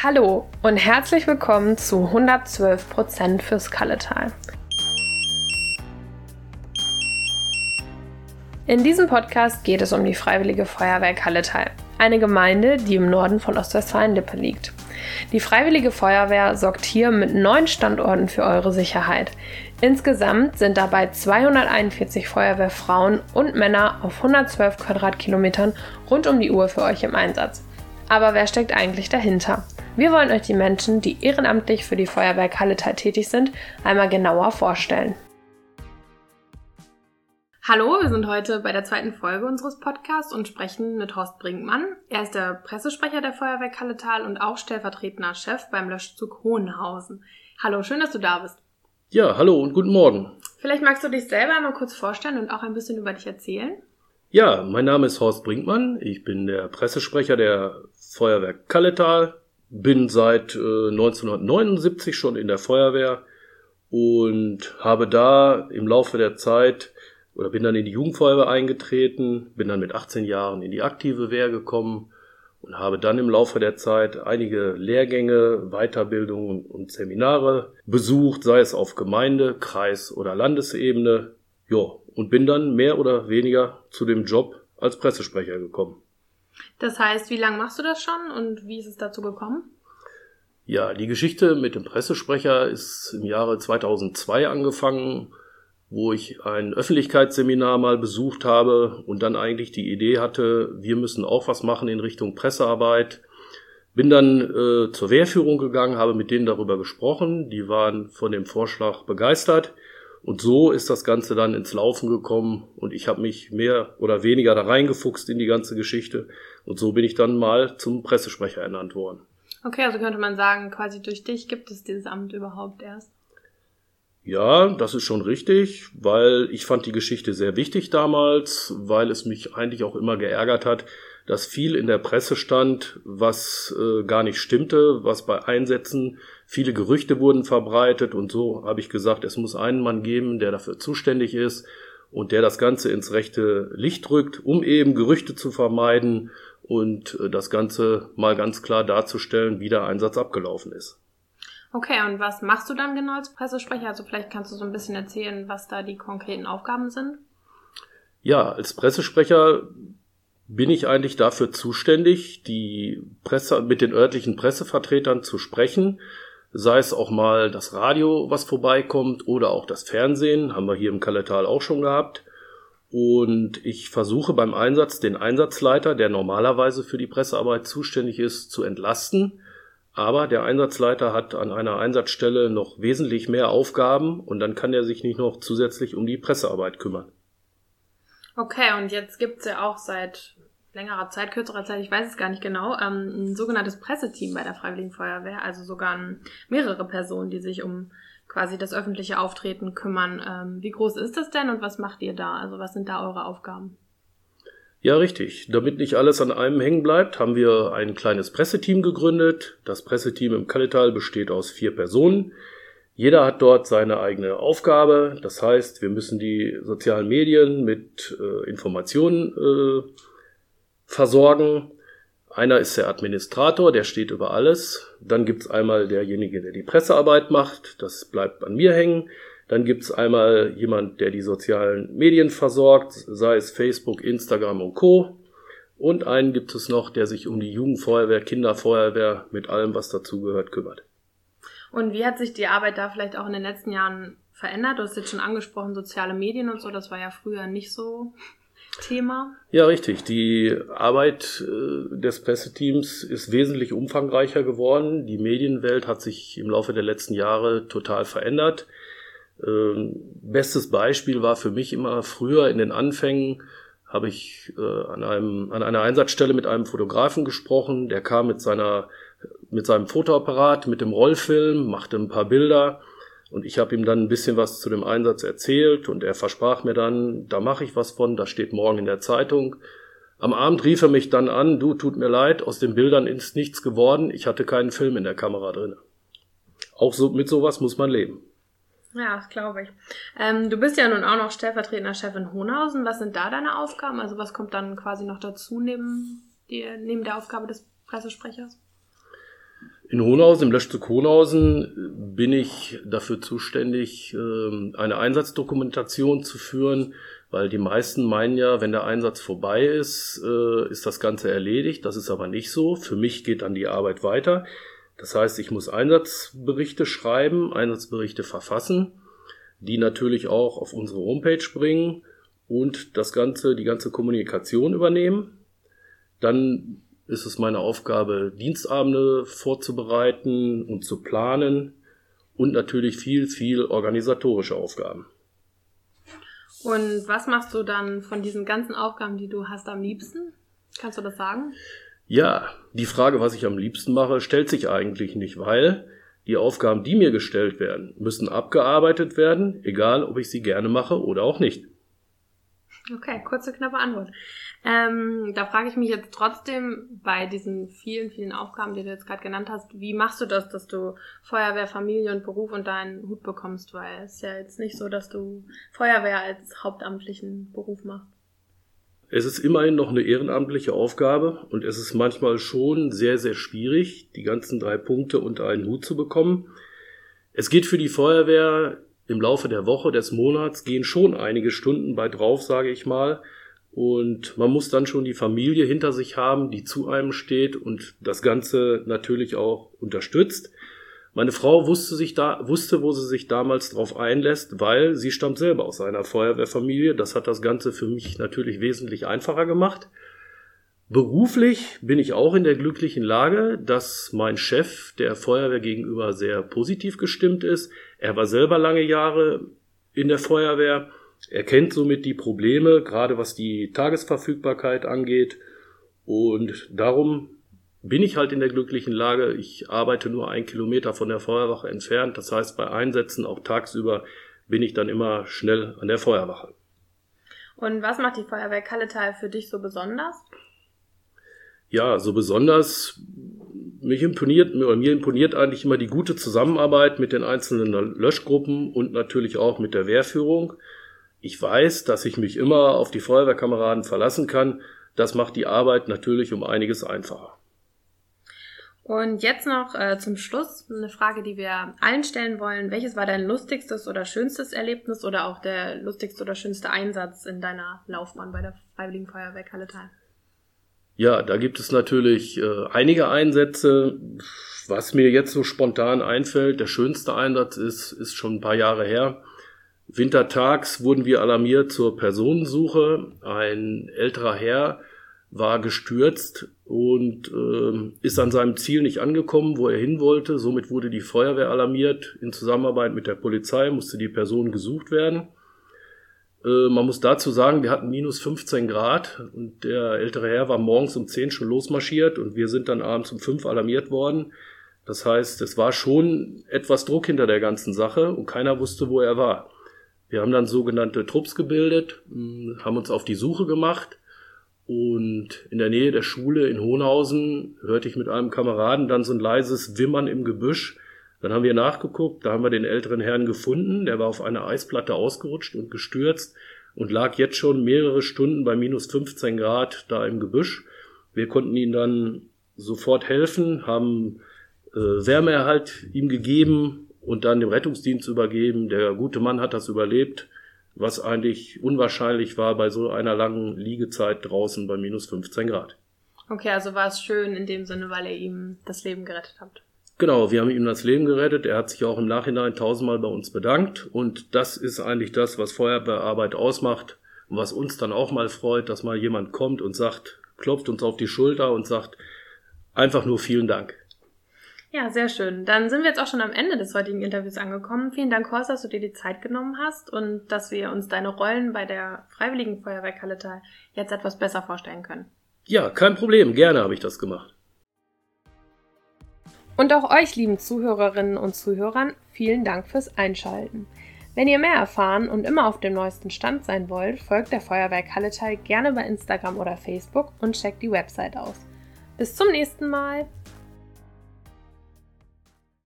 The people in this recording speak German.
Hallo und herzlich willkommen zu 112% fürs Kalletal. In diesem Podcast geht es um die Freiwillige Feuerwehr Kalletal, eine Gemeinde, die im Norden von Ostwestfalen-Lippe liegt. Die Freiwillige Feuerwehr sorgt hier mit neun Standorten für eure Sicherheit. Insgesamt sind dabei 241 Feuerwehrfrauen und Männer auf 112 Quadratkilometern rund um die Uhr für euch im Einsatz. Aber wer steckt eigentlich dahinter? Wir wollen euch die Menschen, die ehrenamtlich für die Feuerwehr Kalletal tätig sind, einmal genauer vorstellen. Hallo, wir sind heute bei der zweiten Folge unseres Podcasts und sprechen mit Horst Brinkmann. Er ist der Pressesprecher der Feuerwehr Kalletal und auch stellvertretender Chef beim Löschzug Hohenhausen. Hallo, schön, dass du da bist. Ja, hallo und guten Morgen. Vielleicht magst du dich selber einmal kurz vorstellen und auch ein bisschen über dich erzählen. Ja, mein Name ist Horst Brinkmann. Ich bin der Pressesprecher der Feuerwehr Kalletal, bin seit äh, 1979 schon in der Feuerwehr und habe da im Laufe der Zeit oder bin dann in die Jugendfeuerwehr eingetreten, bin dann mit 18 Jahren in die aktive Wehr gekommen und habe dann im Laufe der Zeit einige Lehrgänge, Weiterbildungen und Seminare besucht, sei es auf Gemeinde, Kreis oder Landesebene. Ja, und bin dann mehr oder weniger zu dem Job als Pressesprecher gekommen. Das heißt, wie lange machst du das schon und wie ist es dazu gekommen? Ja, die Geschichte mit dem Pressesprecher ist im Jahre 2002 angefangen, wo ich ein Öffentlichkeitsseminar mal besucht habe und dann eigentlich die Idee hatte, wir müssen auch was machen in Richtung Pressearbeit. Bin dann äh, zur Wehrführung gegangen, habe mit denen darüber gesprochen, die waren von dem Vorschlag begeistert und so ist das Ganze dann ins Laufen gekommen und ich habe mich mehr oder weniger da reingefuchst in die ganze Geschichte und so bin ich dann mal zum Pressesprecher ernannt worden. Okay, also könnte man sagen, quasi durch dich gibt es dieses Amt überhaupt erst. Ja, das ist schon richtig, weil ich fand die Geschichte sehr wichtig damals, weil es mich eigentlich auch immer geärgert hat, dass viel in der Presse stand, was äh, gar nicht stimmte, was bei Einsätzen viele Gerüchte wurden verbreitet und so habe ich gesagt, es muss einen Mann geben, der dafür zuständig ist und der das Ganze ins rechte Licht rückt, um eben Gerüchte zu vermeiden und äh, das Ganze mal ganz klar darzustellen, wie der Einsatz abgelaufen ist. Okay, und was machst du dann genau als Pressesprecher? Also vielleicht kannst du so ein bisschen erzählen, was da die konkreten Aufgaben sind. Ja, als Pressesprecher bin ich eigentlich dafür zuständig, die Presse mit den örtlichen Pressevertretern zu sprechen, sei es auch mal das Radio, was vorbeikommt, oder auch das Fernsehen, haben wir hier im Kalletal auch schon gehabt. Und ich versuche beim Einsatz den Einsatzleiter, der normalerweise für die Pressearbeit zuständig ist, zu entlasten, aber der Einsatzleiter hat an einer Einsatzstelle noch wesentlich mehr Aufgaben und dann kann er sich nicht noch zusätzlich um die Pressearbeit kümmern. Okay, und jetzt gibt's ja auch seit längerer Zeit, kürzerer Zeit, ich weiß es gar nicht genau, ähm, ein sogenanntes Presseteam bei der Freiwilligen Feuerwehr, also sogar mehrere Personen, die sich um quasi das öffentliche Auftreten kümmern. Ähm, wie groß ist das denn und was macht ihr da? Also was sind da eure Aufgaben? Ja, richtig. Damit nicht alles an einem hängen bleibt, haben wir ein kleines Presseteam gegründet. Das Presseteam im Kalletal besteht aus vier Personen. Jeder hat dort seine eigene Aufgabe. Das heißt, wir müssen die sozialen Medien mit äh, Informationen äh, versorgen. Einer ist der Administrator, der steht über alles. Dann gibt's einmal derjenige, der die Pressearbeit macht. Das bleibt an mir hängen. Dann gibt's einmal jemand, der die sozialen Medien versorgt, sei es Facebook, Instagram und Co. Und einen gibt es noch, der sich um die Jugendfeuerwehr, Kinderfeuerwehr mit allem, was dazugehört, kümmert. Und wie hat sich die Arbeit da vielleicht auch in den letzten Jahren verändert? Du hast jetzt schon angesprochen, soziale Medien und so, das war ja früher nicht so Thema. Ja, richtig. Die Arbeit äh, des Presseteams ist wesentlich umfangreicher geworden. Die Medienwelt hat sich im Laufe der letzten Jahre total verändert. Ähm, bestes Beispiel war für mich immer früher in den Anfängen habe ich äh, an einem an einer Einsatzstelle mit einem Fotografen gesprochen, der kam mit seiner mit seinem Fotoapparat, mit dem Rollfilm, machte ein paar Bilder und ich habe ihm dann ein bisschen was zu dem Einsatz erzählt und er versprach mir dann, da mache ich was von, das steht morgen in der Zeitung. Am Abend rief er mich dann an, du tut mir leid, aus den Bildern ist nichts geworden, ich hatte keinen Film in der Kamera drin. Auch so mit sowas muss man leben. Ja, das glaube ich. Ähm, du bist ja nun auch noch stellvertretender Chef in Hohenhausen. Was sind da deine Aufgaben? Also was kommt dann quasi noch dazu neben, die, neben der Aufgabe des Pressesprechers? In Hohnhausen, im Löschzug Hohnhausen, bin ich dafür zuständig, ähm, eine Einsatzdokumentation zu führen, weil die meisten meinen ja, wenn der Einsatz vorbei ist, äh, ist das Ganze erledigt. Das ist aber nicht so. Für mich geht dann die Arbeit weiter. Das heißt, ich muss Einsatzberichte schreiben, Einsatzberichte verfassen, die natürlich auch auf unsere Homepage bringen und das Ganze, die ganze Kommunikation übernehmen. Dann ist es meine Aufgabe, Dienstabende vorzubereiten und zu planen und natürlich viel, viel organisatorische Aufgaben. Und was machst du dann von diesen ganzen Aufgaben, die du hast, am liebsten? Kannst du das sagen? Ja, die Frage, was ich am liebsten mache, stellt sich eigentlich nicht, weil die Aufgaben, die mir gestellt werden, müssen abgearbeitet werden, egal ob ich sie gerne mache oder auch nicht. Okay, kurze, knappe Antwort. Ähm, da frage ich mich jetzt trotzdem bei diesen vielen, vielen Aufgaben, die du jetzt gerade genannt hast, wie machst du das, dass du Feuerwehr, Familie und Beruf unter einen Hut bekommst? Weil es ist ja jetzt nicht so, dass du Feuerwehr als hauptamtlichen Beruf machst. Es ist immerhin noch eine ehrenamtliche Aufgabe und es ist manchmal schon sehr, sehr schwierig, die ganzen drei Punkte unter einen Hut zu bekommen. Es geht für die Feuerwehr im Laufe der Woche, des Monats, gehen schon einige Stunden bei drauf, sage ich mal. Und man muss dann schon die Familie hinter sich haben, die zu einem steht und das Ganze natürlich auch unterstützt. Meine Frau wusste sich da, wusste, wo sie sich damals drauf einlässt, weil sie stammt selber aus einer Feuerwehrfamilie. Das hat das Ganze für mich natürlich wesentlich einfacher gemacht. Beruflich bin ich auch in der glücklichen Lage, dass mein Chef der Feuerwehr gegenüber sehr positiv gestimmt ist. Er war selber lange Jahre in der Feuerwehr er kennt somit die Probleme, gerade was die Tagesverfügbarkeit angeht. Und darum bin ich halt in der glücklichen Lage. Ich arbeite nur ein Kilometer von der Feuerwache entfernt. Das heißt, bei Einsätzen auch tagsüber bin ich dann immer schnell an der Feuerwache. Und was macht die Feuerwehr Kalletal für dich so besonders? Ja, so besonders mich imponiert, mir imponiert eigentlich immer die gute Zusammenarbeit mit den einzelnen Löschgruppen und natürlich auch mit der Wehrführung. Ich weiß, dass ich mich immer auf die Feuerwehrkameraden verlassen kann. Das macht die Arbeit natürlich um einiges einfacher. Und jetzt noch äh, zum Schluss eine Frage, die wir allen stellen wollen. Welches war dein lustigstes oder schönstes Erlebnis oder auch der lustigste oder schönste Einsatz in deiner Laufbahn bei der Freiwilligen Feuerwehr Kalletal? Ja, da gibt es natürlich äh, einige Einsätze. Was mir jetzt so spontan einfällt, der schönste Einsatz ist, ist schon ein paar Jahre her. Wintertags wurden wir alarmiert zur Personensuche. Ein älterer Herr war gestürzt und äh, ist an seinem Ziel nicht angekommen, wo er hin wollte. Somit wurde die Feuerwehr alarmiert. In Zusammenarbeit mit der Polizei musste die Person gesucht werden. Äh, man muss dazu sagen, wir hatten minus 15 Grad und der ältere Herr war morgens um 10 schon losmarschiert und wir sind dann abends um 5 alarmiert worden. Das heißt, es war schon etwas Druck hinter der ganzen Sache und keiner wusste, wo er war. Wir haben dann sogenannte Trupps gebildet, haben uns auf die Suche gemacht und in der Nähe der Schule in Hohnhausen hörte ich mit einem Kameraden dann so ein leises Wimmern im Gebüsch. Dann haben wir nachgeguckt, da haben wir den älteren Herrn gefunden, der war auf einer Eisplatte ausgerutscht und gestürzt und lag jetzt schon mehrere Stunden bei minus 15 Grad da im Gebüsch. Wir konnten ihm dann sofort helfen, haben äh, Wärmeerhalt ihm gegeben und dann dem Rettungsdienst übergeben. Der gute Mann hat das überlebt, was eigentlich unwahrscheinlich war bei so einer langen Liegezeit draußen bei minus 15 Grad. Okay, also war es schön in dem Sinne, weil ihr ihm das Leben gerettet habt. Genau, wir haben ihm das Leben gerettet. Er hat sich auch im Nachhinein tausendmal bei uns bedankt. Und das ist eigentlich das, was Feuerwehrarbeit ausmacht und was uns dann auch mal freut, dass mal jemand kommt und sagt, klopft uns auf die Schulter und sagt einfach nur vielen Dank. Ja, sehr schön. Dann sind wir jetzt auch schon am Ende des heutigen Interviews angekommen. Vielen Dank, Horst, dass du dir die Zeit genommen hast und dass wir uns deine Rollen bei der Freiwilligen Feuerwehr Kalletal jetzt etwas besser vorstellen können. Ja, kein Problem. Gerne habe ich das gemacht. Und auch euch, lieben Zuhörerinnen und Zuhörern, vielen Dank fürs Einschalten. Wenn ihr mehr erfahren und immer auf dem neuesten Stand sein wollt, folgt der Feuerwehr Kalletal gerne bei Instagram oder Facebook und checkt die Website aus. Bis zum nächsten Mal.